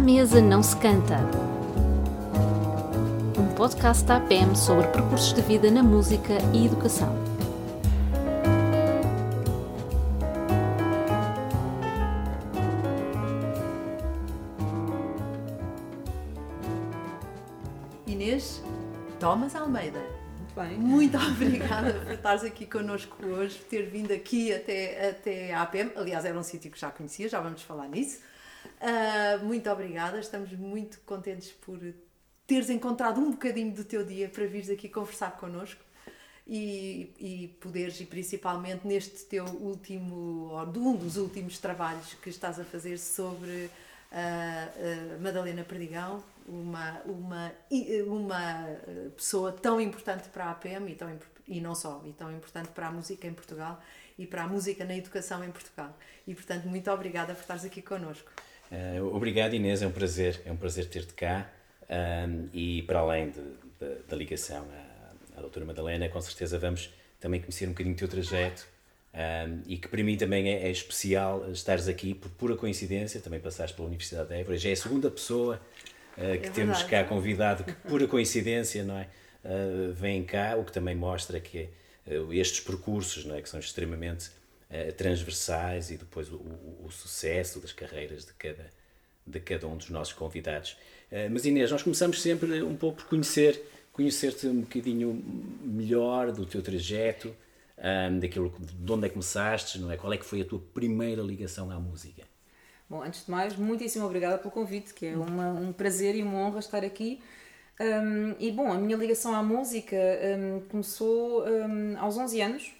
À mesa não se canta. Um podcast da APM sobre percursos de vida na música e educação. Inês Thomas Almeida. Muito bem. Muito obrigada por estares aqui connosco hoje, por ter vindo aqui até, até à APM. Aliás, era um sítio que já conhecia, já vamos falar nisso. Uh, muito obrigada, estamos muito contentes por teres encontrado um bocadinho do teu dia para vires aqui conversar connosco e, e poderes, e principalmente neste teu último, ou de um dos últimos trabalhos que estás a fazer sobre a uh, Madalena Perdigão, uma, uma, uma pessoa tão importante para a APM e, tão, e não só, e tão importante para a música em Portugal e para a música na educação em Portugal. E portanto, muito obrigada por estares aqui connosco. Uh, obrigado Inês, é um prazer, é um prazer ter-te cá um, e para além de, de, da ligação à, à doutora Madalena, com certeza vamos também conhecer um bocadinho do teu trajeto um, e que para mim também é, é, especial estares aqui por pura coincidência, também passaste pela Universidade de Évora, já é a segunda pessoa uh, que é temos cá convidado, que pura coincidência, não é? Uh, vem cá, o que também mostra que uh, estes percursos, não é? Que são extremamente transversais e depois o, o, o, sucesso das carreiras de cada, de cada um dos nossos convidados. mas Inês, nós começamos sempre um pouco por conhecer, conhecer-te um bocadinho melhor do teu trajeto, um, daquilo, de onde é que começaste, não é? Qual é que foi a tua primeira ligação à música? Bom, antes de mais, muitíssimo obrigada pelo convite, que é uma, um prazer e uma honra estar aqui. Um, e bom, a minha ligação à música um, começou aos 11 anos, uh,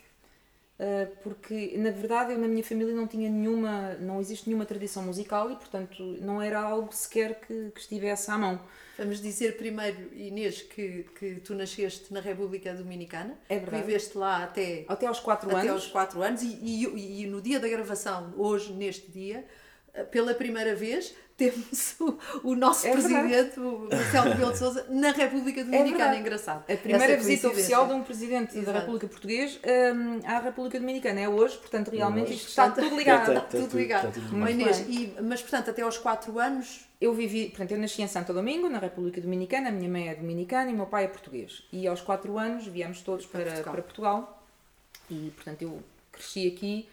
porque na verdade eu na minha família não tinha nenhuma, não existe nenhuma tradição musical e portanto não era algo sequer que, que estivesse à mão. Vamos dizer primeiro, Inês, que, que tu nasceste na República Dominicana. É verdade. Viveste lá até, até aos 4 até anos. aos 4 anos e, e, e no dia da gravação, hoje, neste dia, pela primeira vez, temos o, o nosso é presidente, o Marcelo Rebelo de Sousa, na República Dominicana. É, é engraçado. A primeira visita oficial de um presidente Exato. da República Portuguesa um, à República Dominicana é hoje, portanto, realmente isto está tudo ligado. Está, tudo ligado. Está tudo Inês, e, mas, portanto, até aos 4 anos. Eu vivi, portanto, eu nasci em Santo Domingo, na República Dominicana, a minha mãe é dominicana e o meu pai é português. E aos 4 anos viemos todos para, para Portugal. Para Portugal e, portanto, eu cresci aqui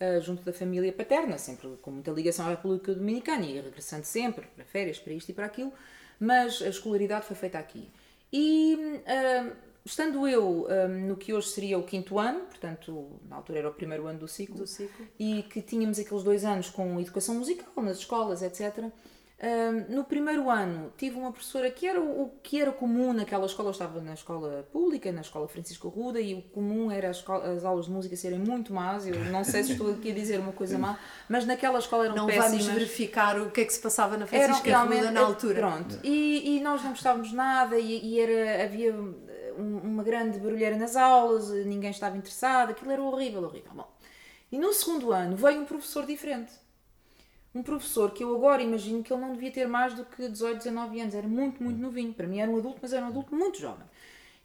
uh, junto da família paterna, sempre com muita ligação à República Dominicana e regressando sempre para férias, para isto e para aquilo, mas a escolaridade foi feita aqui. E uh, estando eu um, no que hoje seria o quinto ano, portanto, na altura era o primeiro ano do ciclo, do ciclo. e que tínhamos aqueles dois anos com educação musical nas escolas, etc no primeiro ano tive uma professora que era o, o, que era comum naquela escola, eu estava na escola pública, na escola Francisco Ruda, e o comum era as, escola, as aulas de música serem muito más. Eu não sei se estou aqui a dizer uma coisa má, mas naquela escola eram não péssimas. Não vamos verificar o que é que se passava na Francisco Ruda na altura. Pronto, e, e, nós não gostávamos nada, e, e era, havia uma grande barulheira nas aulas, ninguém estava interessado, aquilo era horrível, horrível. Bom, e no segundo ano veio um professor diferente um professor que eu agora imagino que ele não devia ter mais do que 18, 19 anos, era muito, muito novinho. Para mim era um adulto, mas era um adulto muito jovem.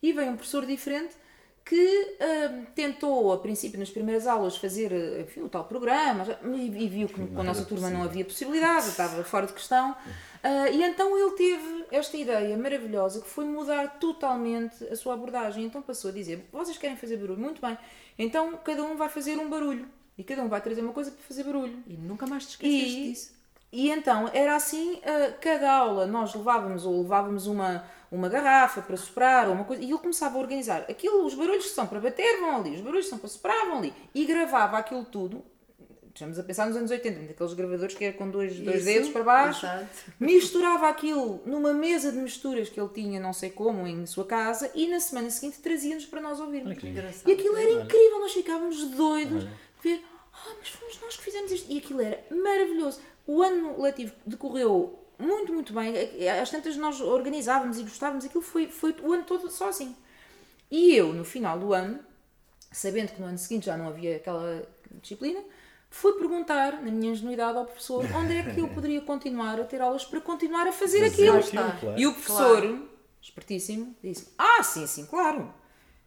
E veio um professor diferente que uh, tentou, a princípio, nas primeiras aulas, fazer enfim, o tal programa e, e viu que com a nossa turma não havia possibilidade, estava fora de questão. Uh, e então ele teve esta ideia maravilhosa que foi mudar totalmente a sua abordagem. Então passou a dizer: Vocês querem fazer barulho? Muito bem. Então cada um vai fazer um barulho. E cada um vai trazer uma coisa para fazer barulho. E nunca mais te esqueceste e, disso. E então era assim, uh, cada aula nós levávamos ou levávamos uma, uma garrafa para soprar ou uma coisa, e ele começava a organizar aquilo, os barulhos que são para bater vão ali, os barulhos que são para soprar vão ali, e gravava aquilo tudo. Estamos a pensar nos anos 80, daqueles gravadores que era com dois, dois dedos para baixo, exato. misturava aquilo numa mesa de misturas que ele tinha, não sei como, em sua casa, e na semana seguinte trazia-nos para nós ouvirmos. E aquilo era incrível, nós ficávamos doidos. Olha ver, ah, mas fomos nós que fizemos isto. E aquilo era maravilhoso. O ano letivo decorreu muito, muito bem. Às tantas nós organizávamos e gostávamos, aquilo foi, foi o ano todo só assim. E eu, no final do ano, sabendo que no ano seguinte já não havia aquela disciplina, fui perguntar, na minha ingenuidade, ao professor onde é que eu poderia continuar a ter aulas para continuar a fazer aquilo. aquilo claro. E o professor, claro. espertíssimo, disse: Ah, sim, sim, claro.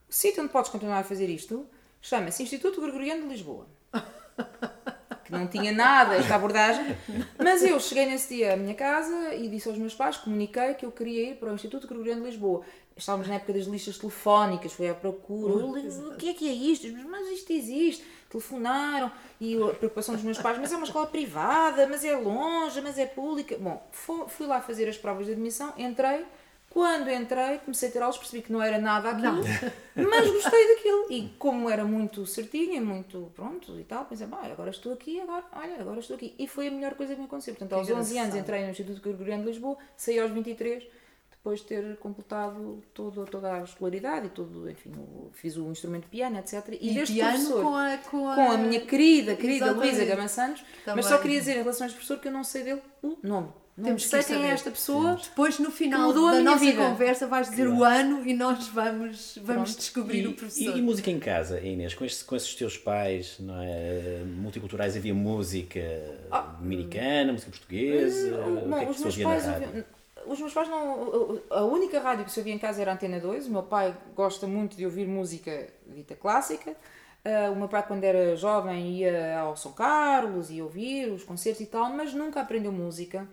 O sítio onde podes continuar a fazer isto Chama-se Instituto Gregoriano de Lisboa. que não tinha nada esta abordagem. Mas eu cheguei nesse dia à minha casa e disse aos meus pais, comuniquei que eu queria ir para o Instituto Gregoriano de Lisboa. Estávamos na época das listas telefónicas, fui à procura. O que é que é isto? Mas isto existe. Telefonaram e a preocupação dos meus pais, mas é uma escola privada, mas é longe, mas é pública. Bom, fui lá fazer as provas de admissão, entrei quando entrei, comecei a ter aulas, percebi que não era nada aquilo, mas gostei daquilo. E como era muito certinha, muito pronto e tal, pensei, bom, agora estou aqui, agora, olha, agora estou aqui. E foi a melhor coisa que me aconteceu. Portanto, aos 11 anos entrei no Instituto Gregoriano de Lisboa, saí aos 23, depois de ter completado todo, toda a escolaridade e tudo, enfim, fiz o instrumento de piano, etc. E, e desde piano com a, com a... com, a... minha querida, querida Luísa Gama Santos, mas só queria dizer em relação a este professor que eu não sei dele o nome. Não Temos sei quem é esta pessoa. Depois, no final da nossa vida. conversa, vais dizer claro. o ano e nós vamos, vamos descobrir e, o professor. E, e, música em casa, Inês? Com, este, com esses teus pais não é, multiculturais, havia música ah, dominicana, música portuguesa? Hum, o que é que se ouvia na rádio? os meus pais não. A única rádio que se ouvia em casa era a Antena 2. O meu pai gosta muito de ouvir música dita clássica. Uh, o meu pai, quando era jovem, ia ao São Carlos, ia ouvir os concertos e tal, mas nunca aprendeu música.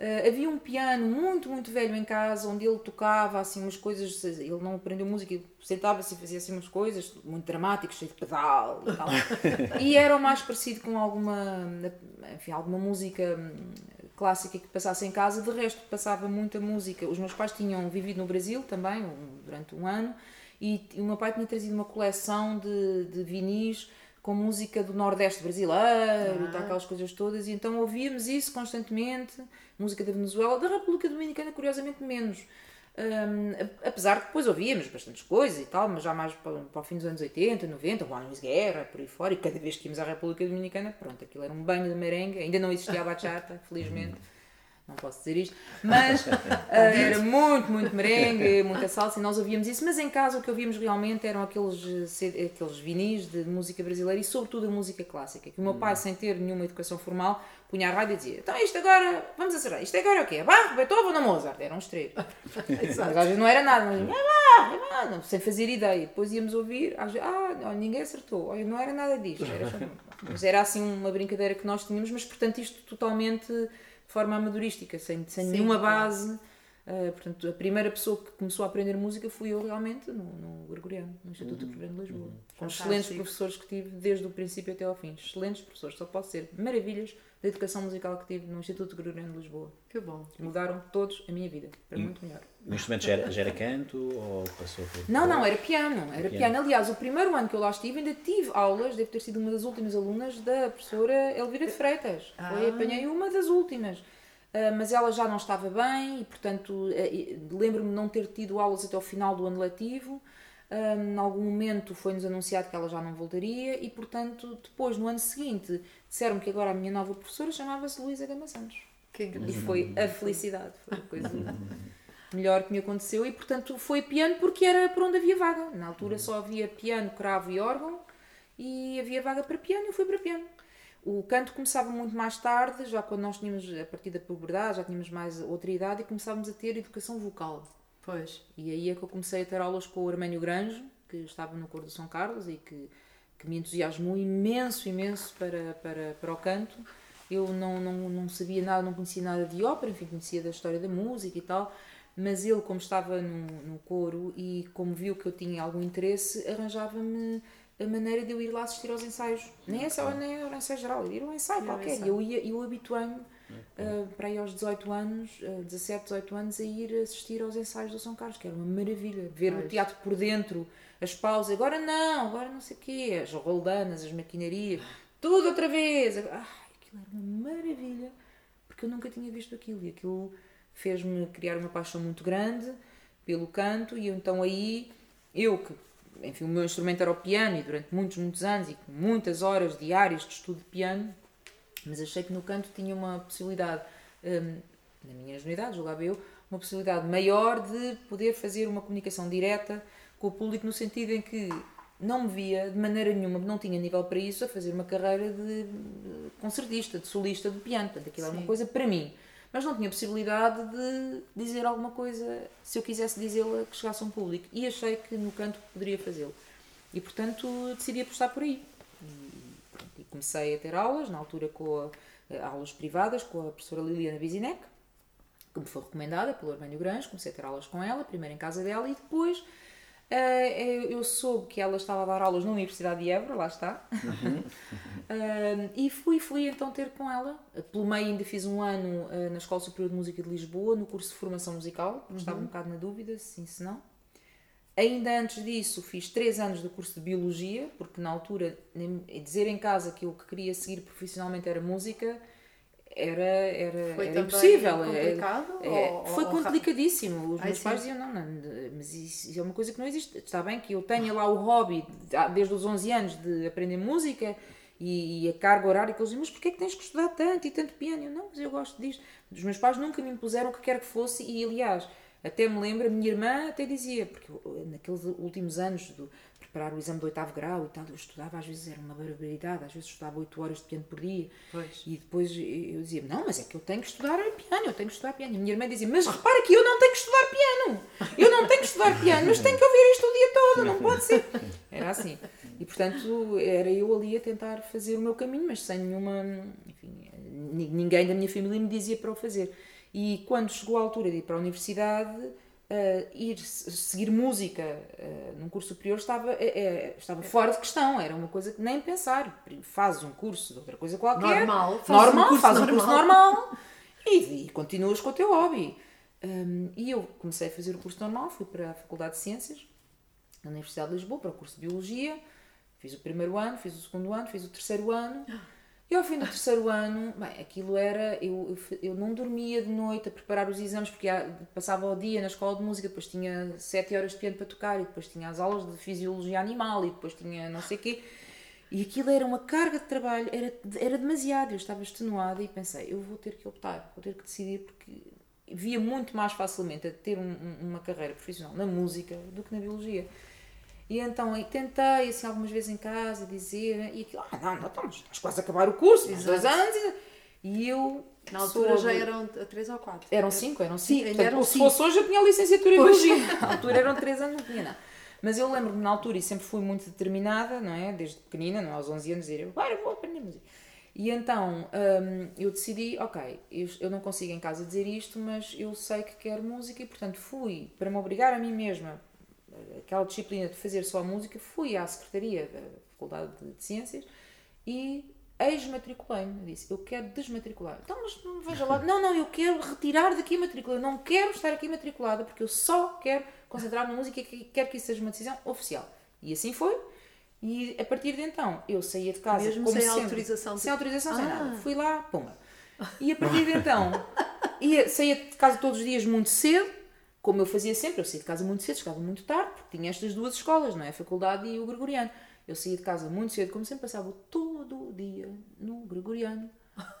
Uh, havia um piano muito, muito velho em casa, onde ele tocava assim umas coisas, ele não aprendeu música, sentava-se e fazia assim umas coisas muito dramáticas, cheio de pedal e tal. e era o mais parecido com alguma, enfim, alguma música hum, clássica que passasse em casa, de resto passava muita música. Os meus pais tinham vivido no Brasil também, durante um ano, e o meu pai tinha trazido uma coleção de, de vinis com música do Nordeste brasileiro, ah. aquelas coisas todas, e então ouvíamos isso constantemente, música da Venezuela, da República Dominicana, curiosamente menos. Um, apesar de depois ouvíamos bastantes coisas e tal, mas já mais para, para o fim dos anos 80, 90, Juan Luis Guerra, por aí fora, e cada vez que íamos à República Dominicana, pronto, aquilo era um banho de merengue, ainda não existia a bachata, felizmente não posso dizer isto, mas uh, era muito, muito merengue, muita salsa e nós ouvíamos isso, mas em casa o que ouvíamos realmente eram aqueles, aqueles vinis de música brasileira e sobretudo a música clássica, que o meu pai, sem ter nenhuma educação formal, punha a rádio e dizia, então isto agora, vamos acertar, isto agora é o quê? Bach, Beethoven ou Mozart? Eram os três. às vezes não era nada, mas ah, não, sem fazer ideia. Depois íamos ouvir, às vezes, ah, ninguém acertou, olha, não era nada disto, era só... mas era assim uma brincadeira que nós tínhamos, mas portanto isto totalmente de forma amadorística, sem, sem Sim, nenhuma base. Uh, portanto, a primeira pessoa que começou a aprender música fui eu realmente no, no Gregoriano, no Instituto uhum. Gregoriano de Lisboa. Uhum. Com Fantástico. excelentes professores que tive desde o princípio até ao fim. Excelentes professores, só posso ser maravilhas da educação musical que tive no Instituto Gregoriano de Lisboa. Que bom. Mudaram todos a minha vida, para e, muito melhor. O instrumento já era, já era canto ou passou por. Não, não, era piano. Era piano. piano. Aliás, o primeiro ano que eu lá estive ainda tive aulas, devo ter sido uma das últimas alunas da professora Elvira de Freitas. Ah. Foi, apanhei uma das últimas. Uh, mas ela já não estava bem e, portanto, uh, lembro-me de não ter tido aulas até o final do ano letivo. Uh, em algum momento foi-nos anunciado que ela já não voltaria e, portanto, depois, no ano seguinte, disseram que agora a minha nova professora chamava-se Luísa Gama Santos. Que e foi a felicidade, foi a coisa melhor que me aconteceu e, portanto, foi piano porque era por onde havia vaga. Na altura só havia piano, cravo e órgão e havia vaga para piano e eu fui para piano. O canto começava muito mais tarde, já quando nós tínhamos, a partir da puberdade, já tínhamos mais outra idade e começávamos a ter educação vocal. Pois. E aí é que eu comecei a ter aulas com o Armênio Granjo, que estava no Coro de São Carlos e que, que me entusiasmou imenso, imenso para, para, para o canto. Eu não, não, não sabia nada, não conhecia nada de ópera, enfim, conhecia da história da música e tal, mas ele, como estava no, no coro e como viu que eu tinha algum interesse, arranjava-me a maneira de eu ir lá assistir aos ensaios. Nem é só nem era ensaio geral, ir a um ensaio qualquer. E eu, ia, eu habituei-me uh, para aí aos 18 anos, uh, 17, 18 anos, a ir assistir aos ensaios do São Carlos, que era uma maravilha. Ver o teatro por dentro, as pausas, agora não, agora não sei o quê, as roldanas, as maquinarias, tudo outra vez. Ai, aquilo era uma maravilha, porque eu nunca tinha visto aquilo. E aquilo fez-me criar uma paixão muito grande pelo canto, e então aí eu que enfim, o meu instrumento era o piano e durante muitos, muitos anos e com muitas horas diárias de estudo de piano, mas achei que no canto tinha uma possibilidade, hum, na minha ingenuidade, julgava eu, uma possibilidade maior de poder fazer uma comunicação direta com o público no sentido em que não me via de maneira nenhuma, não tinha nível para isso, a fazer uma carreira de concertista, de solista de piano. Portanto, aquilo era uma coisa para mim mas não tinha possibilidade de dizer alguma coisa, se eu quisesse dizê-la, que chegasse a um público. E achei que no canto poderia fazê-lo. E portanto decidi apostar por aí. E, pronto, e comecei a ter aulas, na altura com a, aulas privadas, com a professora Liliana Bizinec, que me foi recomendada pelo Armênio Grange, comecei a ter aulas com ela, primeiro em casa dela e depois eu soube que ela estava a dar aulas na Universidade de Évora, lá está. Uhum. uh, e fui, fui então ter com ela. Pelo meio ainda fiz um ano uh, na Escola Superior de Música de Lisboa, no curso de formação musical, uhum. estava um bocado na dúvida, sim, se não. Ainda antes disso fiz três anos do curso de Biologia, porque na altura dizer em casa que eu que queria seguir profissionalmente era música era, era, foi era impossível. É, complicado? É, ou, foi ou, complicadíssimo. Os Ai, meus sim. pais diziam: não, não, mas isso é uma coisa que não existe. Está bem que eu tenha lá o hobby desde os 11 anos de aprender música e, e a carga horária que eles diziam: mas porquê é que tens que estudar tanto e tanto piano? Eu, não, mas eu gosto disto. Os meus pais nunca me impuseram o que quer que fosse e, aliás, até me lembro, a minha irmã até dizia, porque naqueles últimos anos do, preparar o exame do oitavo grau e tal, eu estudava, às vezes era uma barbaridade, às vezes estudava 8 horas de piano por dia. Pois. E depois eu dizia, não, mas é que eu tenho que estudar piano, eu tenho que estudar piano. E a minha irmã dizia, mas repara que eu não tenho que estudar piano, eu não tenho que estudar piano, mas tenho que ouvir isto o dia todo, não pode ser. Era assim. E portanto, era eu ali a tentar fazer o meu caminho, mas sem nenhuma. Enfim, ninguém da minha família me dizia para o fazer. E quando chegou a altura de ir para a universidade uh, ir seguir música uh, num curso superior estava, uh, estava fora de questão, era uma coisa que nem pensar. Fazes um curso de outra coisa qualquer. Normal, faz normal, um curso faz um curso normal e, e continuas com o teu hobby. Um, e eu comecei a fazer o curso normal, fui para a Faculdade de Ciências, na Universidade de Lisboa, para o curso de Biologia. Fiz o primeiro ano, fiz o segundo ano, fiz o terceiro ano. E ao fim do terceiro ano, bem, aquilo era. Eu, eu, não dormia de noite a preparar os exames, porque passava o dia na escola de música, depois tinha sete horas de piano para tocar, e depois tinha as aulas de fisiologia animal, e depois tinha não sei o quê. E aquilo era uma carga de trabalho, era, era demasiado. Eu estava extenuada e pensei, eu vou ter que optar, vou ter que decidir, porque via muito mais facilmente a ter um, uma carreira profissional na música do que na biologia. E então tentei, assim, algumas vezes em casa, dizer, e aquilo, ah, não, não, estamos, estamos quase a acabar o curso, Exato. dois anos. E eu. Na altura já eram três ou quatro. Eram cinco, eram cinco. Sim, Portanto, eram se cinco. fosse hoje eu tinha a licenciatura em Biologia. Na altura eram três anos, não tinha nada. Mas eu lembro-me na altura e sempre fui muito determinada, não é? Desde pequenina, não, é? aos 11 anos, dizer, agora vou aprender música. E então hum, eu decidi, ok, eu, eu não consigo em casa dizer isto, mas eu sei que quero música e portanto fui para me obrigar a mim mesma aquela disciplina de fazer só música, fui à secretaria da Faculdade de Ciências e ex-matriculei-me. Disse, eu quero desmatricular. Então, mas não veja lá. Não, não, eu quero retirar daqui a matrícula. Eu não quero estar aqui matriculada porque eu só quero concentrar na música e quero que isso seja uma decisão oficial. E assim foi. E a partir de então, eu saía de casa Mesmo como sem sempre, autorização. Sem autorização, ah. sem nada. Fui lá, pumba. E a partir de então, ia, saía de casa todos os dias muito cedo, como eu fazia sempre, eu saía de casa muito cedo, chegava muito tarde, tinha estas duas escolas, não é? A faculdade e o gregoriano. Eu saía de casa muito cedo, como sempre, passava todo o dia no gregoriano,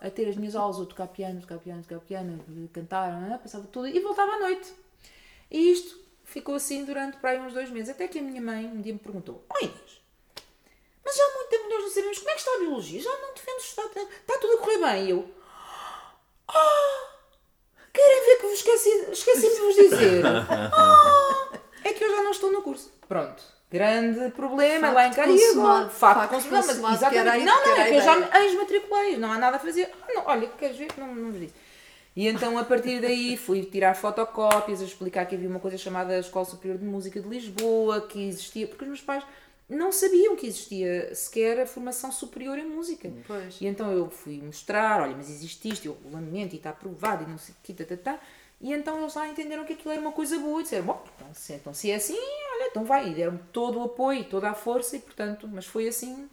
a ter as minhas aulas, a tocar piano, tocar piano, tocar piano, cantar, é? passava todo e voltava à noite. E isto ficou assim durante para aí uns dois meses, até que a minha mãe um dia me perguntou: Oi Inês, mas já há muito tempo nós não sabemos como é que está a biologia, já não defendes, está, está tudo a correr bem. E eu: Ah! Querem ver que vos esqueci, esqueci de vos dizer? Oh, é que eu já não estou no curso. Pronto. Grande problema facto lá em Caribe. Facto, consumado. Mas, exatamente. Não, não, é que eu já me ex-matriculei. Não há nada a fazer. Ah, não, olha, queres ver? Não, não vos disse. E então, a partir daí, fui tirar fotocópias, a explicar que havia uma coisa chamada Escola Superior de Música de Lisboa, que existia, porque os meus pais não sabiam que existia sequer a formação superior em música. Pois. E então eu fui mostrar, olha, mas existe isto, eu lamento e está aprovado e não sei o que, tá, tá, tá. E então eles lá entenderam que aquilo era uma coisa boa e disseram, bom, então se, então, se é assim, olha, então vai. E deram todo o apoio, toda a força e portanto, mas foi assim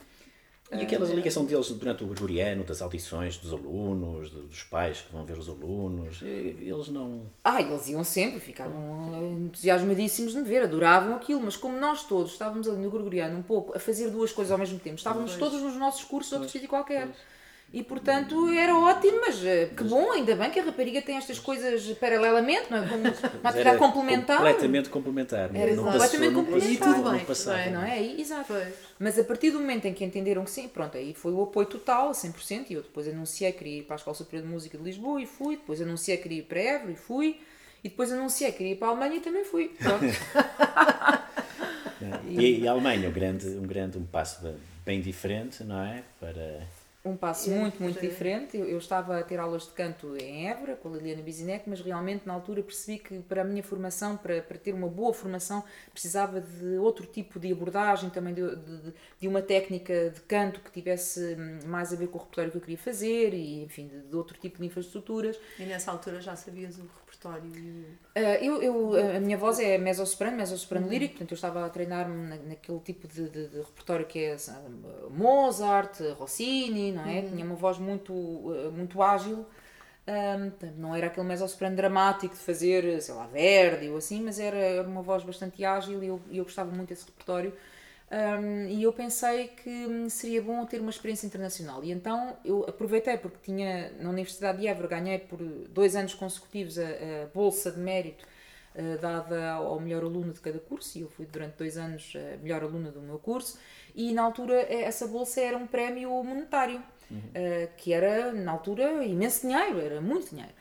e aquela ligação deles durante o gregoriano, das audições dos alunos, dos pais que vão ver os alunos, eles não. Ah, eles iam sempre, ficavam entusiasmadíssimos de me ver, adoravam aquilo, mas como nós todos estávamos ali no gregoriano um pouco a fazer duas coisas ao mesmo tempo, estávamos pois. todos nos nossos cursos, outro sítio qualquer. Pois. E portanto era ótimo, mas eh, que bom, ainda bem que a rapariga tem estas coisas paralelamente, não é? Como uma atividade complementar. Completamente complementar. Era não completamente complementar. E tudo bem, não, não é? exato. Mas a partir do momento em que entenderam que sim, pronto, aí foi o apoio total, 100%, e eu depois anunciei que queria ir para a Escola Superior de Música de Lisboa e fui, depois anunciei que queria ir para Évora e fui, e depois anunciei que queria ir para a Alemanha e também fui. Pronto. E, e a Alemanha, um grande, um grande um passo bem diferente, não é? Para um passo muito, muito sim. diferente. Eu, eu estava a ter aulas de canto em Évora, com a Liliana Bizinec, mas realmente na altura percebi que para a minha formação, para, para ter uma boa formação, precisava de outro tipo de abordagem, também de, de, de uma técnica de canto que tivesse hum, mais a ver com o repertório que eu queria fazer e, enfim, de, de outro tipo de infraestruturas. E nessa altura já sabias o repertório Ah, eu, eu, a minha voz é mezzo-soprano, mezzo-soprano lírico, portanto eu estava a treinar-me na- naquele tipo de, de- de repertório que é sabe, Mozart, Rossini, não é? Tinha uma voz muito, ah, muito ágil. Portanto, não era aquele mezzo-soprano dramático de fazer, sei lá, Verdi ou assim, mas era, era uma voz bastante ágil e eu, e eu gostava muito desse repertório. Ahm, e eu pensei que hum, seria bom ter uma experiência internacional. E então eu aproveitei, porque tinha na Universidade de Évora, ganhei por dois anos consecutivos a, a Bolsa de Mérito eh, dada ao melhor aluno de cada curso, e eu fui durante dois anos a melhor aluna do meu curso, e na altura eh, essa bolsa era um prémio monetário, eh, que era na altura imenso dinheiro, era muito dinheiro.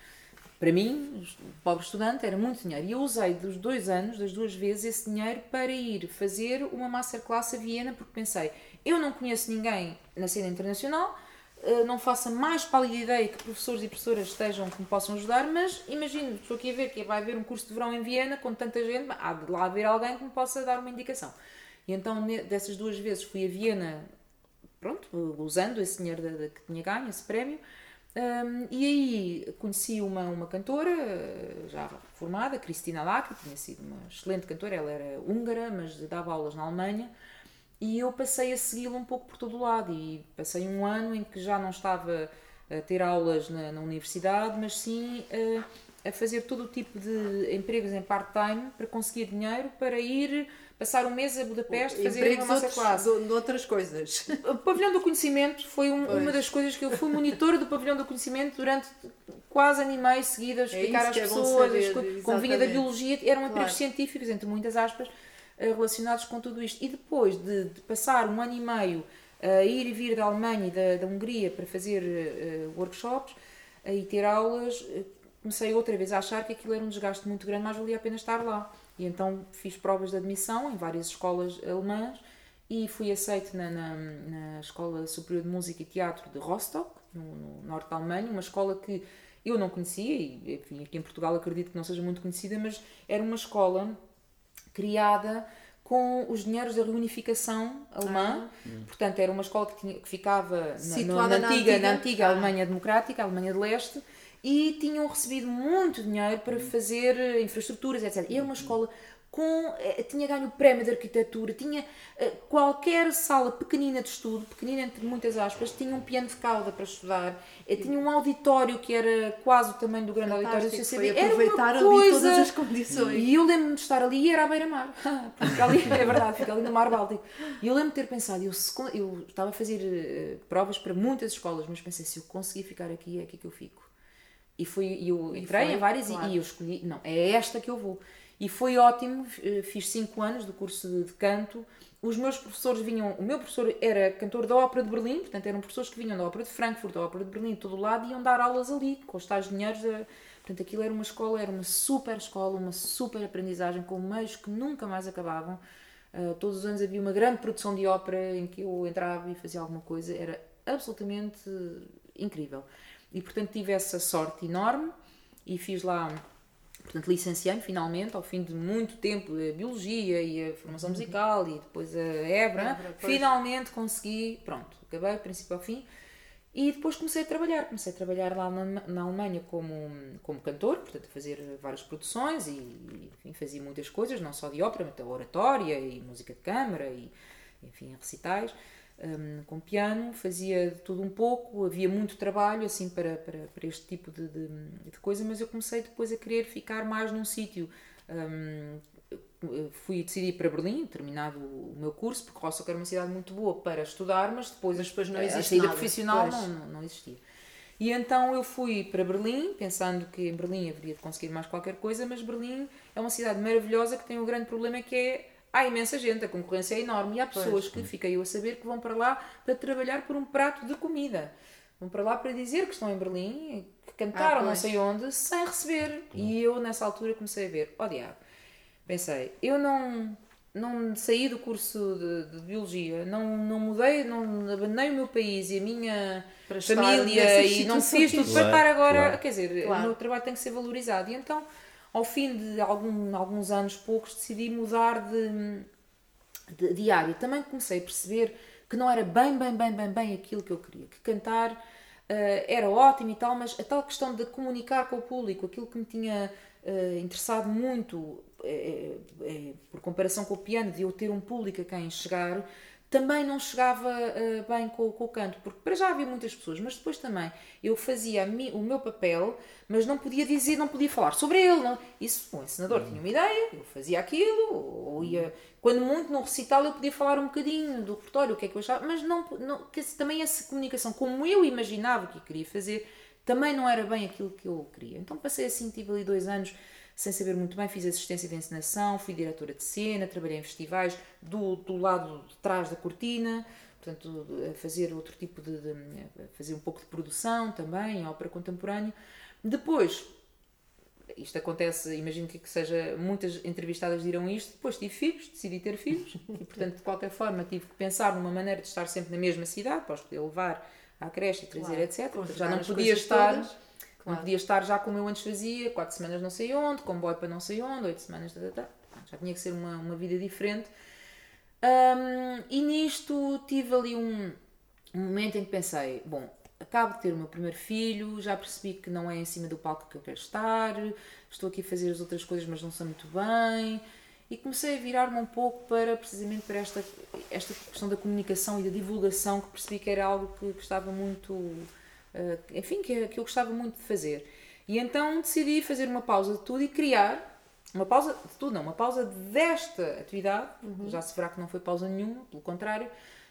Para mim, pobre estudante, era muito dinheiro. E eu usei dos dois anos, das duas vezes, esse dinheiro para ir fazer uma masterclass a Viena, porque pensei, eu não conheço ninguém na cena internacional, eh, não faço a mais pálida ideia que professores e professoras estejam que me possam ajudar, mas imagino, estou aqui a ver que vai haver um curso de verão em Viena com tanta gente, há de lá haver alguém que me possa dar uma indicação. E então, dessas duas vezes, fui a Viena, pronto, usando esse dinheiro que tinha ganho, esse prémio, Hum, e aí conheci uma, uma cantora eh, já formada, Cristina Lack, que tinha sido uma excelente cantora, ela era húngara, mas dava aulas na Alemanha, e eu passei a segui-la um pouco por todo o lado, e passei um ano em que já não estava a ter aulas na, na universidade, mas sim eh, a fazer todo o tipo de empregos em part-time para conseguir dinheiro para ir passar um mês a Budapeste fazer empregos uma outros, masterclass. de, de outras coisas. O pavilhão do conhecimento foi um- uma das coisas que eu fui monitora do pavilhão do conhecimento durante quase ano e meio seguido a explicar às é pessoas, saber, coisas, como vinha da biologia, eram empregos Claro. científicos, entre muitas aspas, eh, relacionados com tudo isto. E depois de, de passar um ano e meio a ir e vir da Alemanha e da, da Hungria para fazer eh, workshops eh, e ter aulas, comecei outra vez a achar que aquilo era um desgaste muito grande, mas valia a pena estar lá. E então fiz provas de admissão em várias escolas alemãs e fui aceite na, na, na Escola Superior de Música e Teatro de Rostock, no, no norte da Alemanha, uma escola que eu não conhecia e enfim, aqui em Portugal acredito que não seja muito conhecida, mas era uma escola criada com os dinheiros da reunificação alemã. Portanto, era uma escola que, tinha, que ficava na- na, Situada na na antiga, antiga? na antiga Ah. Alemanha Democrática, a Alemanha de Leste, e tinham recebido muito dinheiro para fazer eh, infraestruturas, etc. E era uma escola com. eh, tinha ganho o prémio de arquitetura, tinha eh, qualquer sala pequenina de estudo, pequenina entre muitas aspas, tinha um piano de cauda para estudar, tinha um auditório que era quase o tamanho do grande auditório do Fantástico, CCB. foi Era aproveitar uma ali coisa... todas as condições. E eu lembro-me de estar ali e era à beira-mar. Porque fica ali, é verdade, fica ali no Mar Báltico. E eu lembro-me de ter pensado, eu, eu estava a fazer provas para muitas escolas, mas pensei, se eu conseguir ficar aqui, é aqui que eu fico. E fui, e eu entrei foi, em várias e- claro. e eu escolhi, não, é esta que eu vou. E foi ótimo, eh, fiz 5 anos do curso de, de canto. Os meus professores vinham, o meu professor era cantor da Ópera de Berlim, portanto eram professores que vinham da Ópera de Frankfurt, da Ópera de Berlim, de todo o lado, e iam dar aulas ali, com os tais dinheiros. da- Portanto, aquilo era uma escola, era uma super escola, uma super aprendizagem, com meios que nunca mais acabavam. Uh, todos os anos havia uma grande produção de ópera em que eu entrava e fazia alguma coisa, era absolutamente incrível. E portanto tive essa sorte enorme e fiz lá, portanto licenciei-me finalmente, ao fim de muito tempo, a biologia e a formação musical e depois a Évora, pois. finalmente consegui, pronto, acabei, princípio ao fim. E depois comecei a trabalhar, comecei a trabalhar lá na, na Alemanha como, como cantor, portanto a fazer várias produções e enfim, fazia muitas coisas, não só de ópera, mas de oratória e música de câmara e enfim, recitais, hum, com piano, fazia tudo um pouco, havia muito trabalho assim para, para, para este tipo de, de, de coisa, mas eu comecei depois a querer ficar mais num sítio. hum, fui decidir ir para Berlim, terminado o meu curso, porque Rostock era uma cidade muito boa para estudar, mas depois, Mas depois não a saída profissional não, não existia. E então eu fui para Berlim, pensando que em Berlim haveria de conseguir mais qualquer coisa, mas Berlim é uma cidade maravilhosa que tem um grande problema que é há imensa gente, a concorrência é enorme e há pessoas que, fiquei eu a saber, que vão para lá para trabalhar por um prato de comida. Vão para lá para dizer que estão em Berlim, que cantaram Ah, não pois. sei onde, sem receber. E eu nessa altura comecei a ver, oh diabo, pensei, eu não, não saí do curso de, de biologia, não, não mudei, não abandonei o meu país e a minha Para estar família e não fiz tudo situações. para estar Claro, agora. claro. Quer dizer, Claro. o meu trabalho tem que ser valorizado. E então, ao fim de algum, alguns anos poucos, decidi mudar de, de, de área. Também comecei a perceber que não era bem, bem, bem, bem, bem aquilo que eu queria. Que cantar eh, era ótimo e tal, mas a tal questão de comunicar com o público, aquilo que me tinha eh, interessado muito, eh, eh, por comparação com o piano, de eu ter um público a quem chegar, também não chegava eh, bem com, com o canto, porque para já havia muitas pessoas, mas depois também eu fazia mi- o meu papel, mas não podia dizer, não podia falar sobre ele. Não. Isso, o ensinador tinha uma ideia, eu fazia aquilo, ou ia, quando muito no recital eu podia falar um bocadinho do repertório, o que é que eu achava, mas não, não que também essa comunicação, como eu imaginava que queria fazer, também não era bem aquilo que eu queria. Então passei assim, tive ali dois anos sem saber muito bem, fiz assistência de encenação, fui diretora de cena, trabalhei em festivais do, do lado de trás da cortina, portanto, a fazer outro tipo de, de- fazer um pouco de produção também, em ópera contemporânea. Depois, isto acontece, imagino que que seja, muitas entrevistadas dirão isto, depois tive filhos, decidi ter filhos, e portanto, de qualquer forma, tive que pensar numa maneira de estar sempre na mesma cidade, para os poder levar à creche e trazer, Claro, etc. Já não podia estar... todas. Não Claro. podia estar já como eu antes fazia, quatro semanas não sei onde, comboio para não sei onde, oito semanas, tá, tá, tá. já tinha que ser uma, uma vida diferente. Hum, e nisto tive ali um, um momento em que pensei: bom, acabo de ter o meu primeiro filho, já percebi que não é em cima do palco que eu quero estar, estou aqui a fazer as outras coisas, mas não sei muito bem. E comecei a virar-me um pouco para precisamente para esta, esta questão da comunicação e da divulgação, que percebi que era algo que gostava muito, enfim, que, que eu gostava muito de fazer. E então decidi fazer uma pausa de tudo e criar uma pausa de tudo, não, uma pausa desta atividade, já se verá que não foi pausa nenhuma, pelo contrário,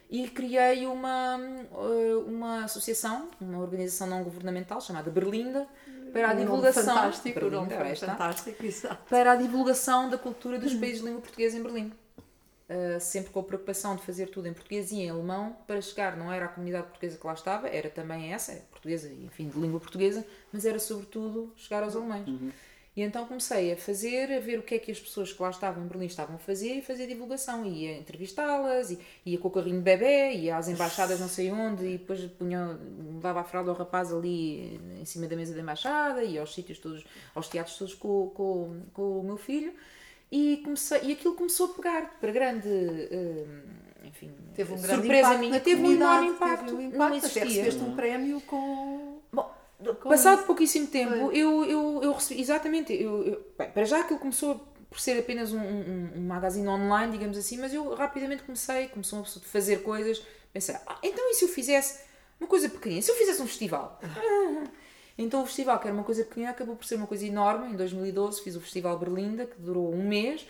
e criei uma, eh, uma associação, uma organização não governamental chamada Berlinda, para a Um divulgação. Fantástico, Berlinda, está. fantástico, para a divulgação da cultura dos países de língua portuguesa em Berlim. Uh, sempre com a preocupação de fazer tudo em português e em alemão para chegar, não era a comunidade portuguesa que lá estava, era também essa, é portuguesa, enfim, de língua portuguesa, mas era sobretudo chegar aos alemães. E então comecei a fazer, a ver o que é que as pessoas que lá estavam em Berlim estavam a fazer e fazer divulgação. Ia entrevistá-las, e- ia com o carrinho de bebê, ia às embaixadas não sei onde, e depois punha, dava a fralda ao rapaz ali em cima da mesa da embaixada, ia aos sítios todos, aos teatros todos com, com, com o meu filho. E, comecei, e aquilo começou a pegar para grande, hum, enfim, Teve um grande surpresa impacto minha. Teve um enorme impacto. Teve um não impacto, até existia. recebeste um prémio com... Bom, Com passado isso. pouquíssimo tempo, eu, eu, eu recebi, exatamente, eu, eu- bem, para já aquilo começou por ser apenas um, um, um magazine online, digamos assim, mas eu rapidamente comecei, começou a fazer coisas, pensei, ah, então e se eu fizesse uma coisa pequenina, se eu fizesse um festival? Ah. Então o festival, que era uma coisa pequenina, acabou por ser uma coisa enorme, em 2012 fiz o Festival Berlinda, que durou um mês,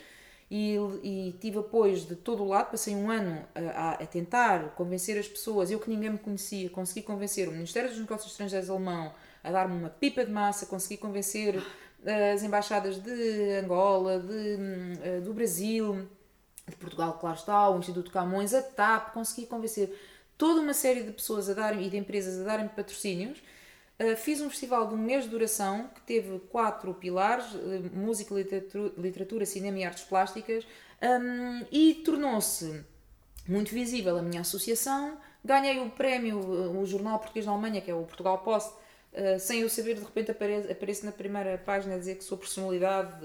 e, e tive apoios de todo o lado, passei um ano a, a- tentar convencer as pessoas, eu que ninguém me conhecia, consegui convencer o Ministério dos Negócios Estrangeiros alemão a dar-me uma pipa de massa, consegui convencer eh, as embaixadas de Angola, de, eh, do Brasil, de Portugal, claro está, o Instituto Camões, a TAP, consegui convencer toda uma série de pessoas a darem, e de empresas a darem patrocínios. Uh, fiz um festival de um mês de duração que teve quatro pilares: uh, música, literatura, literatura, cinema e artes plásticas, um, e tornou-se muito visível a minha associação. Ganhei o prémio, uh, o Jornal Português da Alemanha, que é o Portugal Post, uh, sem eu saber, de repente aparece, aparece na primeira página a dizer que sou personalidade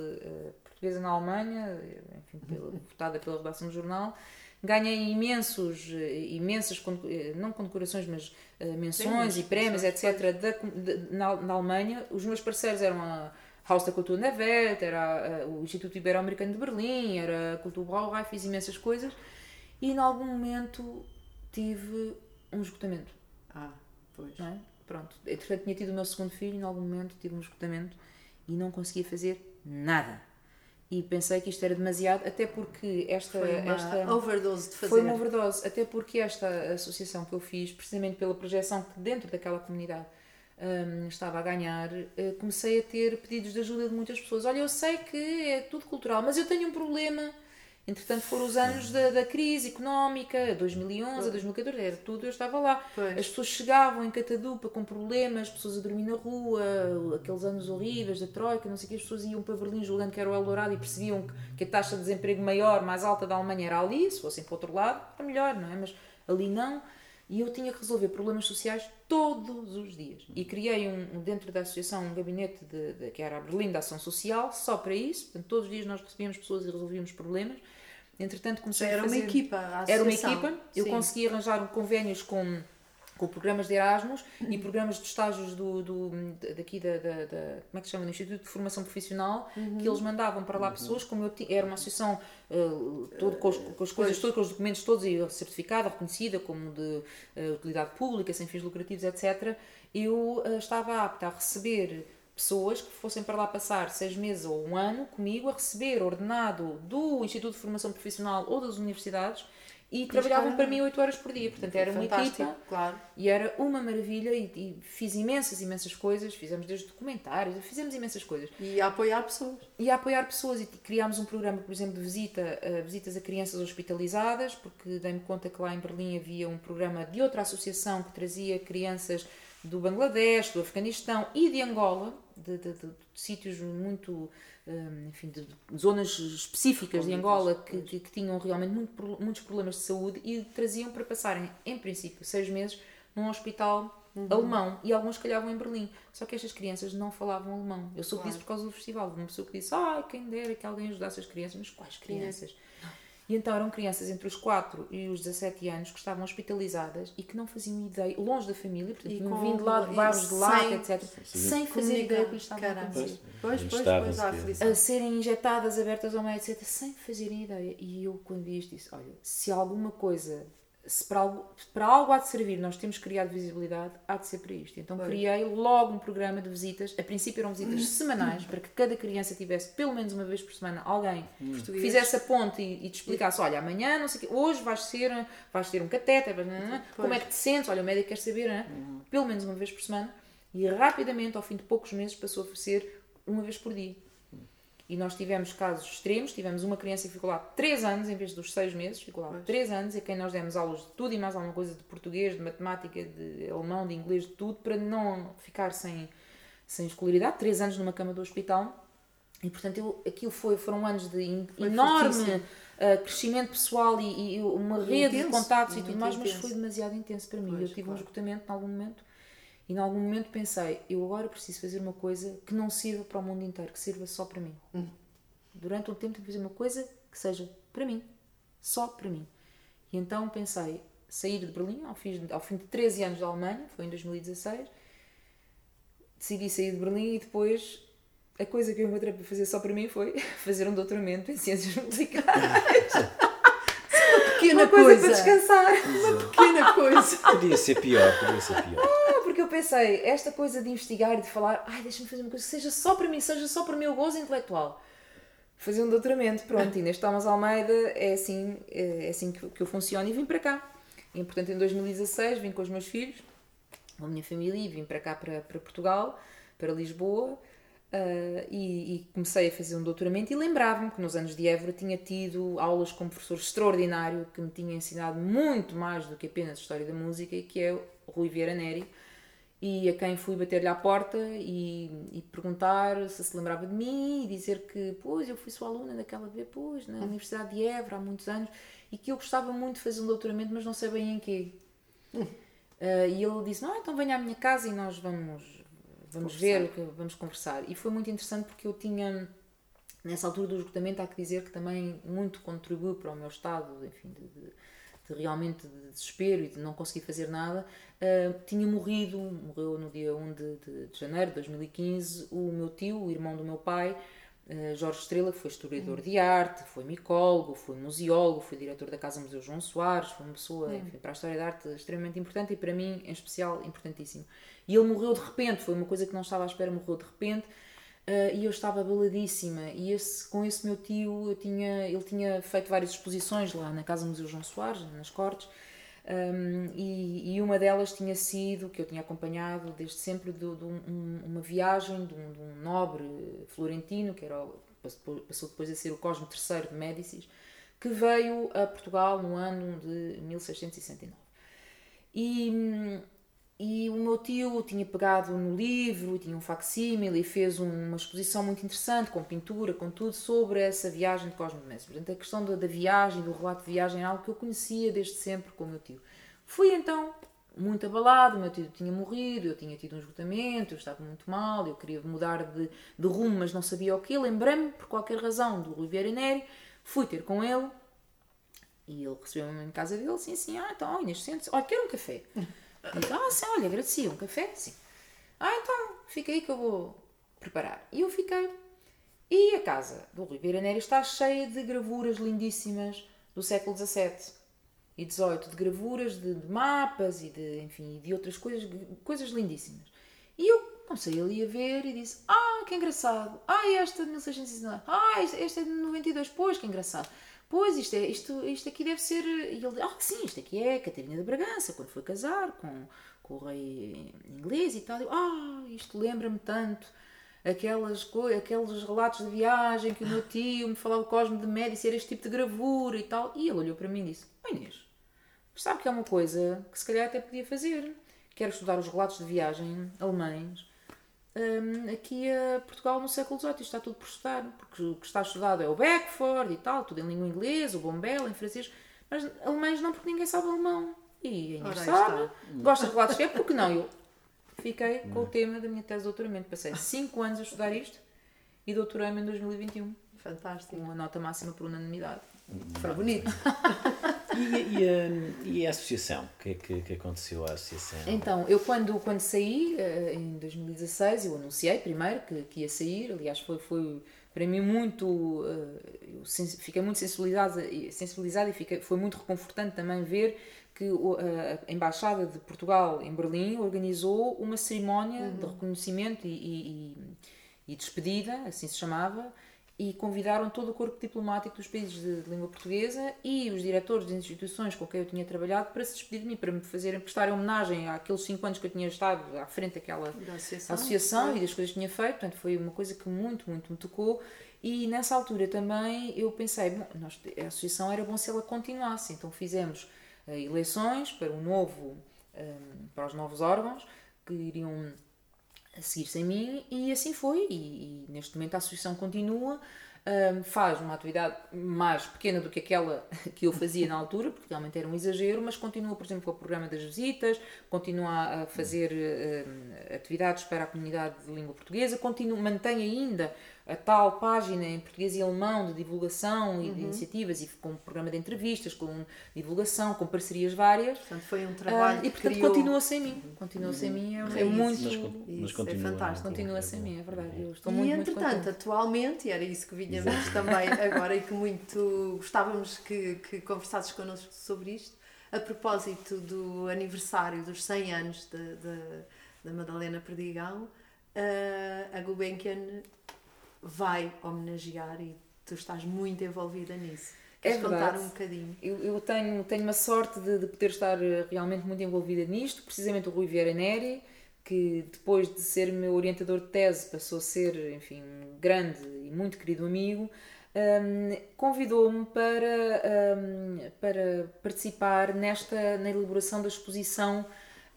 portuguesa na Alemanha, enfim, pela- votada pela redação do jornal. Ganhei imensos, eh, imensas, eh, não condecorações, mas eh, menções Prémios, e prémios, etc., da de- na, na Alemanha. Os meus parceiros eram a Haus da Kultur na Welt, era o Instituto Ibero-Americano de Berlim, era a Brauerei, fiz imensas coisas. E em algum momento tive um esgotamento, Ah, pois. é? Pronto. Entretanto, tinha tido o meu segundo filho, em algum momento tive um esgotamento e não conseguia fazer nada. E pensei que isto era demasiado, até porque esta. Foi uma esta overdose de fazer. foi uma overdose, até porque esta associação que eu fiz, precisamente pela projeção que dentro daquela comunidade hum, estava a ganhar, eh, comecei a ter pedidos de ajuda de muitas pessoas. Olha, eu sei que é tudo cultural, mas eu tenho um problema Entretanto, foram os anos da, da crise económica, 2011, a 2014, era tudo, eu estava lá. Pois. As pessoas chegavam em Catadupa com problemas, pessoas a dormir na rua, aqueles anos horríveis da Troika, não sei o que, as pessoas iam para Berlim julgando que era o Eldorado e percebiam que, que a taxa de desemprego maior, mais alta da Alemanha era ali, se fossem para o outro lado, era melhor, não é? Mas ali não. E eu tinha que resolver problemas sociais todos os dias. E criei um, dentro da associação um gabinete de, de- que era a Berlim da Ação Social, só para isso. Portanto, todos os dias nós recebíamos pessoas e resolvíamos problemas. Entretanto, comecei Era a uma fazer... equipa, a Era uma associação. equipa. Eu Sim. consegui arranjar convénios com, com programas de Erasmus e programas de estágios do, do, daqui da, da, da- Como é que se chama? Do Instituto de Formação Profissional, Uhum. que eles mandavam para lá pessoas, como eu era uma associação eh, todo, com, as, com as coisas todas, com os documentos todos, e certificada, reconhecida como de eh, utilidade pública, sem fins lucrativos, etc. Eu eh, estava apta a receber pessoas que fossem para lá passar seis meses ou um ano comigo a receber ordenado do Instituto de Formação Profissional ou das universidades e trabalhavam para mim oito horas por dia. Portanto, era uma equipa claro. e era uma maravilha e, e fiz imensas, imensas coisas. Fizemos desde documentários, fizemos imensas coisas. E a apoiar pessoas. E a apoiar pessoas e criámos um programa, por exemplo, de visita, eh, visitas a crianças hospitalizadas, porque dei-me conta que lá em Berlim havia um programa de outra associação que trazia crianças do Bangladesh, do Afeganistão e de Angola, de, de- de- de sítios muito, eh, enfim, de, zonas específicas de Angola que, que, que tinham realmente muito muitos problemas de saúde e traziam para passarem, em princípio, seis meses num hospital alemão e alguns calhavam em Berlim. Só que estas crianças não falavam alemão. Eu soube disso por causa do festival. Uma pessoa que disse: Ai, quem dera que alguém ajudasse as crianças. Mas quais crianças? E então eram crianças entre os 4 e os 17 anos que estavam hospitalizadas e que não faziam ideia, longe da família, portanto, E tinham com- vindo lá de e bairros de lata, etc., sem fazer ideia do que lhes estava a acontecer. Pois, pois, pois, aflição. A serem injetadas, abertas ao meio, etc., sem fazerem ideia. E eu, quando vi isto, disse: Olha, se alguma coisa, se para algo, para algo há de servir, nós temos criado visibilidade, há de ser para isto. Então criei logo um programa de visitas. A princípio eram visitas semanais, para que cada criança tivesse, pelo menos uma vez por semana, alguém que Português. fizesse a ponte e, e te explicasse: Olha, amanhã, não sei o quê, hoje vais, ser, vais ter um catéter, vais- como é que te sentes? Olha, o médico quer saber, é? pelo menos uma vez por semana. E rapidamente, ao fim de poucos meses, passou a ser uma vez por dia. E nós tivemos casos extremos, tivemos uma criança que ficou lá 3 anos em vez dos 6 meses, ficou lá 3 anos, e a quem nós demos aulas de tudo e mais alguma coisa de português, de matemática, de alemão, de inglês, de tudo, para não ficar sem, sem escolaridade. 3 anos numa cama do hospital. E portanto, eu, aquilo foi, foram anos de Foi enorme uh, crescimento pessoal e, e uma rede de Intenso, contactos e muito tudo mais, mas intenso. foi demasiado intenso para mim. Pois, eu tive um claro. esgotamento em algum momento e em algum momento pensei, eu agora preciso fazer uma coisa que não sirva para o mundo inteiro, que sirva só para mim. Hum. Durante um tempo tenho que fazer uma coisa que seja para mim, só para mim. E então pensei, sair de Berlim ao fim, ao fim de 13 anos da Alemanha, foi em 2016, decidi sair de Berlim e depois a coisa que eu encontrei para fazer só para mim foi fazer um doutoramento em ciências musicais. Pequena uma coisa, para coisa. descansar. Pequena coisa. Podia ser pior, podia ser pior. Pensei, esta coisa de investigar e de falar, ai, deixa-me fazer uma coisa que seja só para mim, seja só para o meu gozo intelectual. Fazer um doutoramento, pronto, neste Thomas Almeida é assim, é assim que, que eu funciono e vim para cá. E, portanto, em 2016 vim com os meus filhos, com a minha família, e vim para cá, para, para Portugal, para Lisboa, ah, e, e comecei a fazer um doutoramento e lembrava-me que nos anos de Évora tinha tido aulas com um professor extraordinário que me tinha ensinado muito mais do que apenas história da música, e que é o Rui Vieira Neri, e a quem fui bater-lhe à porta e, e perguntar se se lembrava de mim e dizer que, pois, eu fui sua aluna daquela vez, pois, na Universidade de Évora há muitos anos e que eu gostava muito de fazer um doutoramento, mas não sei bem em quê. Ah, e ele disse: Não, então venha à minha casa e nós vamos, vamos ver, vamos conversar. E foi muito interessante porque eu tinha, nessa altura do esgotamento, há que dizer que também muito contribuiu para o meu estado, enfim, de, de- de realmente de desespero e de não conseguir fazer nada. Ah, tinha morrido, morreu no dia 1 de, de- de janeiro de 2015, o meu tio, o irmão do meu pai. ah, Jorge Estrela, que foi historiador de arte, foi micólogo, foi museólogo, foi diretor da Casa Museu João Soares, foi uma pessoa, enfim, para a história da arte extremamente importante e para mim, em especial, importantíssimo. E ele morreu de repente, foi uma coisa que não estava à espera, morreu de repente. Uh, e eu estava abaladíssima e esse, com esse meu tio eu tinha, ele tinha feito várias exposições lá na Casa Museu João Soares, nas Cortes um, e, e uma delas tinha sido, que eu tinha acompanhado desde sempre, de, de um- um- uma viagem de um, de um nobre florentino, que era passou depois a ser o Cosme III de Médicis, que veio a Portugal no ano de 1669. E, e o meu tio tinha pegado no livro, tinha um facsímile e fez uma exposição muito interessante, com pintura, com tudo, sobre essa viagem de de Mestre. Portanto, a questão da, da viagem, do relato de viagem, é algo que eu conhecia desde sempre com o meu tio. Fui então muito abalado, o meu tio tinha morrido, eu tinha tido um esgotamento, eu estava muito mal, eu queria mudar de, de rumo, mas não sabia o quê. Lembrei-me, por qualquer razão, do Rui Vieira Neri, fui ter com ele e ele recebeu-me em casa dele, assim, assim, ah, então, Inês, sente-se, olha, quero um café. Digo, ah, sim, olha, agradecia, um café? Sim. Ah, então, fica aí que eu vou preparar. E eu fiquei. E a casa do Rui Vieira Neri está cheia de gravuras lindíssimas do século XVII e XVIII, de gravuras de, de, mapas e de, enfim, de outras coisas, coisas lindíssimas. E eu comecei ali a ver e disse, ah, que engraçado. Ah, esta de 1669. Ah, esta é de 92. Pois, que engraçado pois, isto, é, isto, isto aqui deve ser. E ele ah, sim, isto aqui é Catarina de Bragança, quando foi casar com, com o rei inglês e tal. Eu, ah, isto lembra-me tanto aquelas, aqueles relatos de viagem que o meu tio me falava o Cosme de Médici, era este tipo de gravura e tal. E ele olhou para mim e disse: oh Inês, sabe que é uma coisa que se calhar até podia fazer. Quero estudar os relatos de viagem alemães um, aqui a Portugal no século XVIII. Isto está tudo por estudar, porque o que está estudado é o Beckford e tal, tudo em língua inglesa, o Bombel em francês, mas alemães não, porque ninguém sabe alemão. E a Inês sabe, gosta de relatos que é, porque não? Eu fiquei com o tema da minha tese de doutoramento. Passei 5 anos a estudar isto e doutorei-me em 2021. Fantástico. Uma nota máxima por unanimidade. Foi bonito. E, e, a, e, a, associação? O que é que, que, aconteceu à associação? Então, eu quando, quando saí, eh, em 2016, eu anunciei primeiro que, que ia sair, aliás foi, foi para mim muito, eh, eu fiquei muito sensibilizada, sensibilizada e fiquei, foi muito reconfortante também ver que a Embaixada de Portugal em Berlim organizou uma cerimónia uhum. de reconhecimento e, e, e despedida, assim se chamava, e convidaram todo o corpo diplomático dos países de, de, língua portuguesa e os diretores das instituições com quem eu tinha trabalhado para se despedir de mim, para me fazerem prestar homenagem àqueles cinco anos que eu tinha estado à frente daquela da associação, associação e das coisas que tinha feito. Portanto, foi uma coisa que muito, muito me tocou. E nessa altura também eu pensei, bom, nós, a associação era bom se ela continuasse, então fizemos uh, eleições para o novo, um, eh, para os novos órgãos que iriam a seguir sem mim e assim foi e, e neste momento a associação continua um, faz uma atividade mais pequena do que aquela que eu fazia na altura, porque realmente era um exagero, mas continua, por exemplo, com o programa das visitas, continua a fazer um, atividades para a comunidade de língua portuguesa, continua, mantém ainda a tal página em português e alemão de divulgação e uhum. de iniciativas e com um programa de entrevistas, com divulgação, com parcerias várias. Portanto, foi um trabalho uh, E portanto criou... continua sem mim. Continua sem mim. É, é muito. Mas, mas continua, é fantástico. Continua sem mim, é verdade. Eu estou e muito, entretanto, muito atualmente, e era isso que vinhamos também agora e que muito gostávamos que, que conversasses connosco sobre isto, a propósito do aniversário dos 100 anos da Madalena Perdigão, uh, a Gulbenkian vai homenagear e tu estás muito envolvida nisso. Queres é contar um bocadinho? Eu, eu tenho, tenho uma sorte de, de, poder estar eh, realmente muito envolvida nisto, precisamente o Rui Vieira Neri, que depois de ser meu orientador de tese passou a ser, enfim, um grande e muito querido amigo, um, convidou-me para, um, para participar nesta, na elaboração da exposição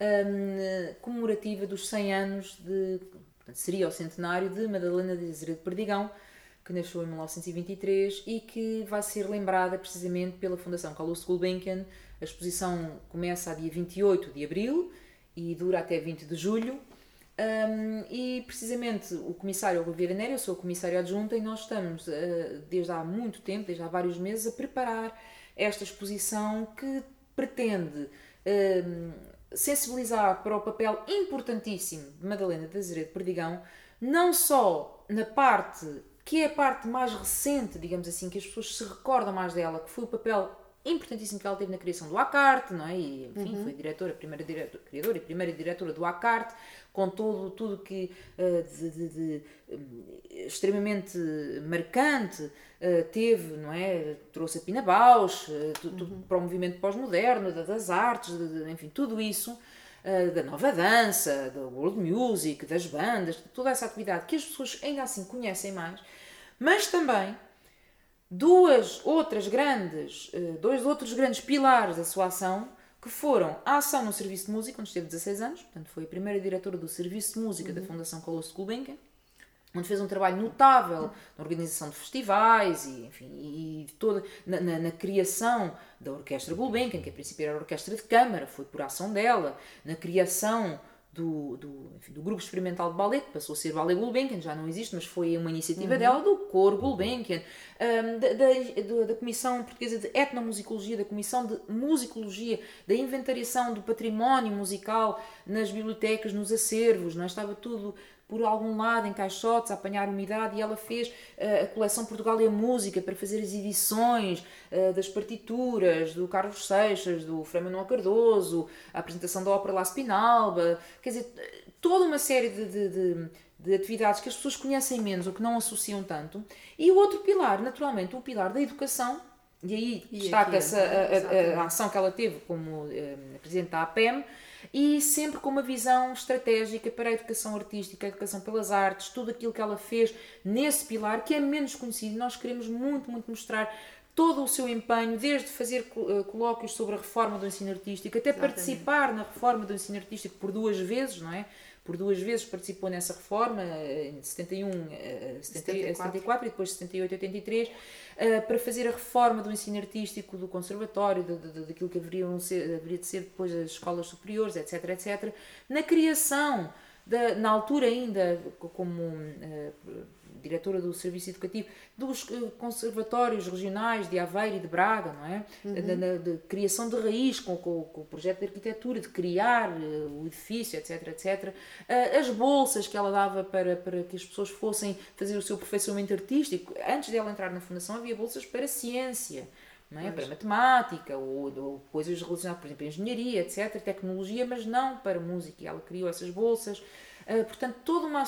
um, comemorativa dos 100 anos de Portanto, seria o centenário de Madalena de Azeredo Perdigão, que nasceu em 1923 e que vai ser lembrada precisamente pela Fundação Carlos Gulbenkian. A exposição começa a dia 28 de abril e dura até 20 de julho. Um, e precisamente o comissário Oliveira Nery, eu sou o comissário adjunta, e nós estamos uh, desde há muito tempo, desde há vários meses, a preparar esta exposição que pretende sensibilizar para o papel importantíssimo de Madalena de Azeredo Perdigão, não só na parte que é a parte mais recente, digamos assim, que as pessoas se recordam mais dela, que foi o papel importantíssimo que ela teve na criação do Acarte, não é? E, enfim, uhum. foi diretora, primeira diretora, criadora e primeira diretora do Acarte, com todo tudo que uh, de, de, de, extremamente marcante teve, não é? Trouxe a Pina Bausch, uh, uhum. para o movimento pós-moderno, das artes, enfim, tudo isso. da nova dança, da world music, das bandas, toda essa atividade que as pessoas ainda assim conhecem mais, mas também duas outras grandes, eh, dois outros grandes pilares da sua ação, que foram a ação no Serviço de Música, onde esteve 16 anos, portanto foi a primeira diretora do Serviço de Música da Fundação Carlos Gulbenkian, onde fez um trabalho notável na organização de festivais e, enfim, e toda, na, na, na, criação da Orquestra Gulbenkian, que a princípio era a orquestra de câmara, foi por ação dela, na criação do, do, enfim, do Grupo Experimental de Ballet, que passou a ser Ballet Gulbenkian, já não existe, mas foi uma iniciativa uhum. dela, do Coro Gulbenkian, um, da, da, da, Comissão Portuguesa de Etnomusicologia, da Comissão de Musicologia, da inventariação do património musical nas bibliotecas, nos acervos, não é? estava tudo por algum lado em caixotes a apanhar umidade e ela fez uh, a coleção Portugal e a Música para fazer as edições uh, das partituras do Carlos Seixas, do Frei Manuel Cardoso, a apresentação da ópera La Spinalba, quer dizer, toda uma série de, de, de, de atividades que as pessoas conhecem menos ou que não associam tanto. E o outro pilar, naturalmente, o pilar da educação, e aí destaca-se a, a, a, ação que ela teve como eh, Presidente da APEM, e sempre com uma visão estratégica para a educação artística, a educação pelas artes, tudo aquilo que ela fez nesse pilar que é menos conhecido. Nós queremos muito, muito mostrar todo o seu empenho, desde fazer eh, colóquios sobre a reforma do ensino artístico, até Exatamente. participar na reforma do ensino artístico por duas vezes, não é? Por duas vezes participou nessa reforma, eh, em 71, 74. 74 e depois 78, 83. Eh, para fazer a reforma do ensino artístico, do conservatório, daquilo que haveriam ser, haveria de ser depois as escolas superiores, etc, etc, na criação, da, na altura ainda como uh, diretora do Serviço Educativo, dos uh, conservatórios regionais de Aveiro e de Braga, não é? Uhum. Da, da, da, criação de raiz com, com, com, o projeto de arquitetura, de criar uh, o edifício, etc, etc. Uh, as bolsas que ela dava para, para que as pessoas fossem fazer o seu aperfeiçoamento artístico. Antes dela entrar na Fundação havia bolsas para ciência. É? Para matemática ou, ou, coisas relacionadas, por exemplo, engenharia, etc., tecnologia, mas não para música. Ela criou essas bolsas. Uh, portanto, toda uma,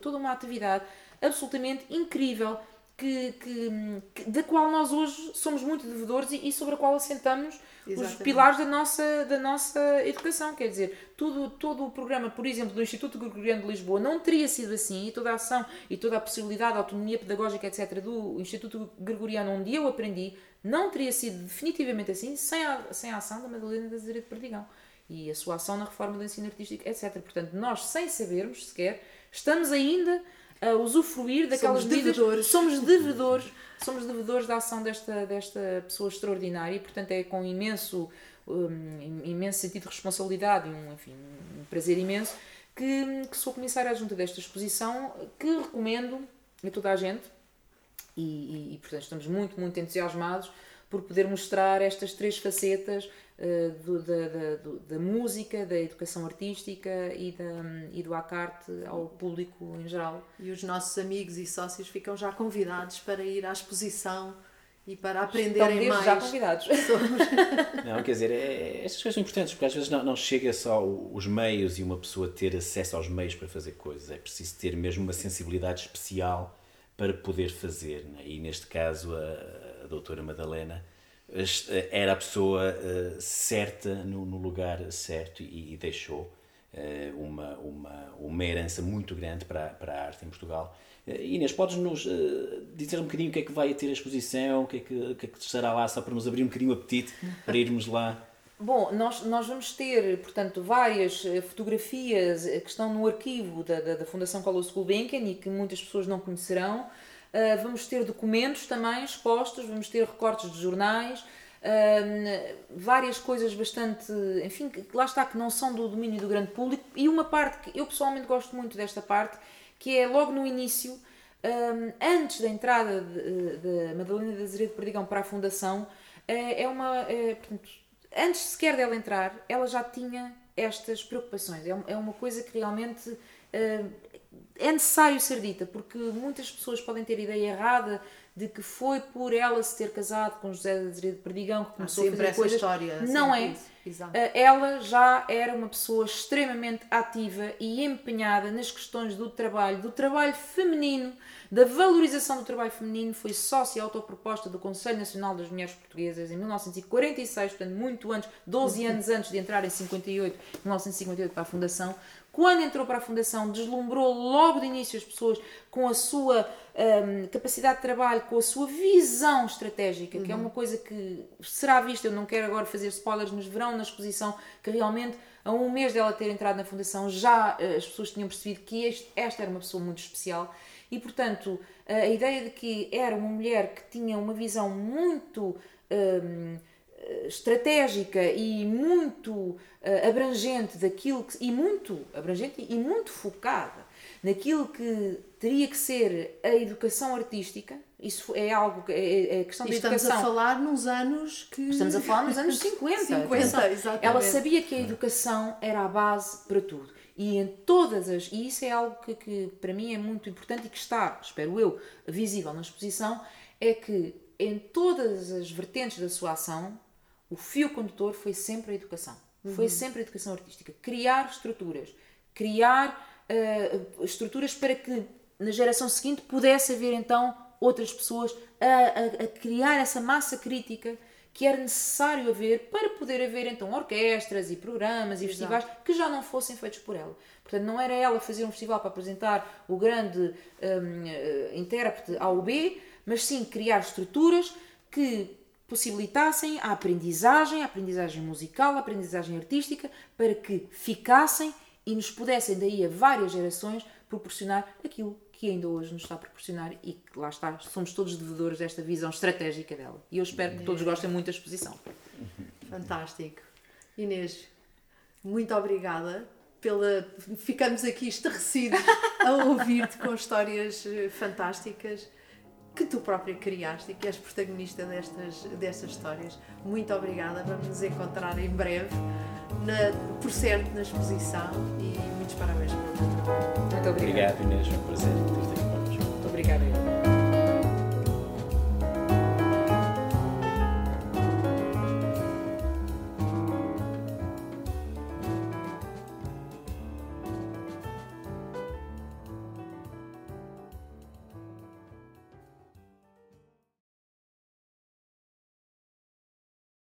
toda uma atividade absolutamente incrível que, que, que, da qual nós hoje somos muito devedores e, e sobre a qual assentamos Exatamente. os pilares da nossa, da nossa educação. Quer dizer, tudo, todo o programa, por exemplo, do Instituto Gregoriano de Lisboa não teria sido assim e toda a ação e toda a possibilidade, a autonomia pedagógica, etc., do Instituto Gregoriano, onde eu aprendi, não teria sido definitivamente assim sem a, sem a ação da Madalena da Zera de Perdigão e a sua ação na reforma do ensino artístico, etc. Portanto, nós, sem sabermos sequer, estamos ainda a usufruir daquelas somos medidas. Devedores. Somos devedores. Somos devedores da ação desta, desta pessoa extraordinária e, portanto, é com imenso, um, imenso sentido de responsabilidade e um, enfim, um prazer imenso que, que sou comissária adjunta desta exposição, que recomendo a toda a gente e, e, e, portanto, estamos muito, muito entusiasmados por poder mostrar estas três facetas do, da, da, do, da, música, da educação artística e, da, e do acarte ao público em geral. E os nossos amigos e sócios ficam já convidados para ir à exposição e para aprenderem Estão mais. já convidados. não, quer dizer, é, estas coisas são importantes porque às vezes não, não chega só os meios e uma pessoa ter acesso aos meios para fazer coisas, é preciso ter mesmo uma sensibilidade especial para poder fazer. Né? E neste caso, a, a doutora Madalena era a pessoa uh, certa no, lugar certo e, deixou uh, uma, uma, uma herança muito grande para, para a arte em Portugal. Uh, Inês, podes-nos dizer um bocadinho o que é que vai ter a exposição, o que, é que, o que é que estará lá, só para nos abrir um bocadinho o apetite, para irmos lá? Bom, nós, nós vamos ter, portanto, várias fotografias que estão no arquivo da, da, da Fundação Carlos Gulbenkian e que muitas pessoas não conhecerão. Uh, vamos ter documentos também expostos, vamos ter recortes de jornais, uh, várias coisas bastante, enfim, que lá está, que não são do domínio do grande público. E uma parte que eu pessoalmente gosto muito desta parte, que é logo no início, um, antes da entrada da Madalena de Azeredo Perdigão para a Fundação, é uma. Portanto, antes sequer dela entrar, ela já tinha estas preocupações. É, é uma coisa que realmente é necessário ser dita, porque muitas pessoas podem ter ideia errada de que foi por ela se ter casado com José de Perdigão que começou a fazer coisas. História, não é. Eh, ela já era uma pessoa extremamente ativa e empenhada nas questões do trabalho, do trabalho feminino, da valorização do trabalho feminino. Foi sócia autoproposta do Conselho Nacional das Mulheres Portuguesas em 1946, portanto, muito antes, 12 anos antes de entrar em 58, 1958 para a Fundação quando entrou para a Fundação, deslumbrou logo de início as pessoas com a sua um, capacidade de trabalho, com a sua visão estratégica, uhum. que é uma coisa que será vista. Eu não quero agora fazer spoilers, mas verão na exposição que realmente, a um mês dela ter entrado na Fundação, já uh, as pessoas tinham percebido que este, esta era uma pessoa muito especial e, portanto, a ideia de que era uma mulher que tinha uma visão muito. Um, estratégica e muito uh, abrangente daquilo que, e muito abrangente e muito focada naquilo que teria que ser a educação artística isso é algo que é, é questão de educação. Estamos a falar nos anos que. Estamos a falar nos anos 50. 50 exatamente. Ela sabia que a educação era a base para tudo. E em todas as. E isso é algo que, que para mim é muito importante e que está, espero eu, visível na exposição, é que em todas as vertentes da sua ação, o fio condutor foi sempre a educação. Uhum. Foi sempre a educação artística. Criar estruturas. Criar uh, estruturas para que na geração seguinte pudesse haver então outras pessoas a, a, a criar essa massa crítica que era necessário haver para poder haver então orquestras e programas e Exato. festivais que já não fossem feitos por ela. Portanto, não era ela fazer um festival para apresentar o grande um, uh, intérprete A ou B, mas sim criar estruturas que possibilitassem a aprendizagem, a aprendizagem musical, a aprendizagem artística, para que ficassem e nos pudessem daí a várias gerações proporcionar aquilo que ainda hoje nos está a proporcionar e que lá está, somos todos devedores desta visão estratégica dela. E eu espero que todos gostem muito da exposição. Fantástico. Inês, muito obrigada pela. Ficamos aqui estarrecidos a ouvir-te com histórias eh, fantásticas que tu própria criaste e que és protagonista destas, destas histórias. Muito obrigada. Vamos nos encontrar em breve, na, por certo, na exposição e muitos parabéns pelo teu trabalho. Muito obrigada. Obrigado, Inês. É um prazer ter-te aqui. Muito obrigada.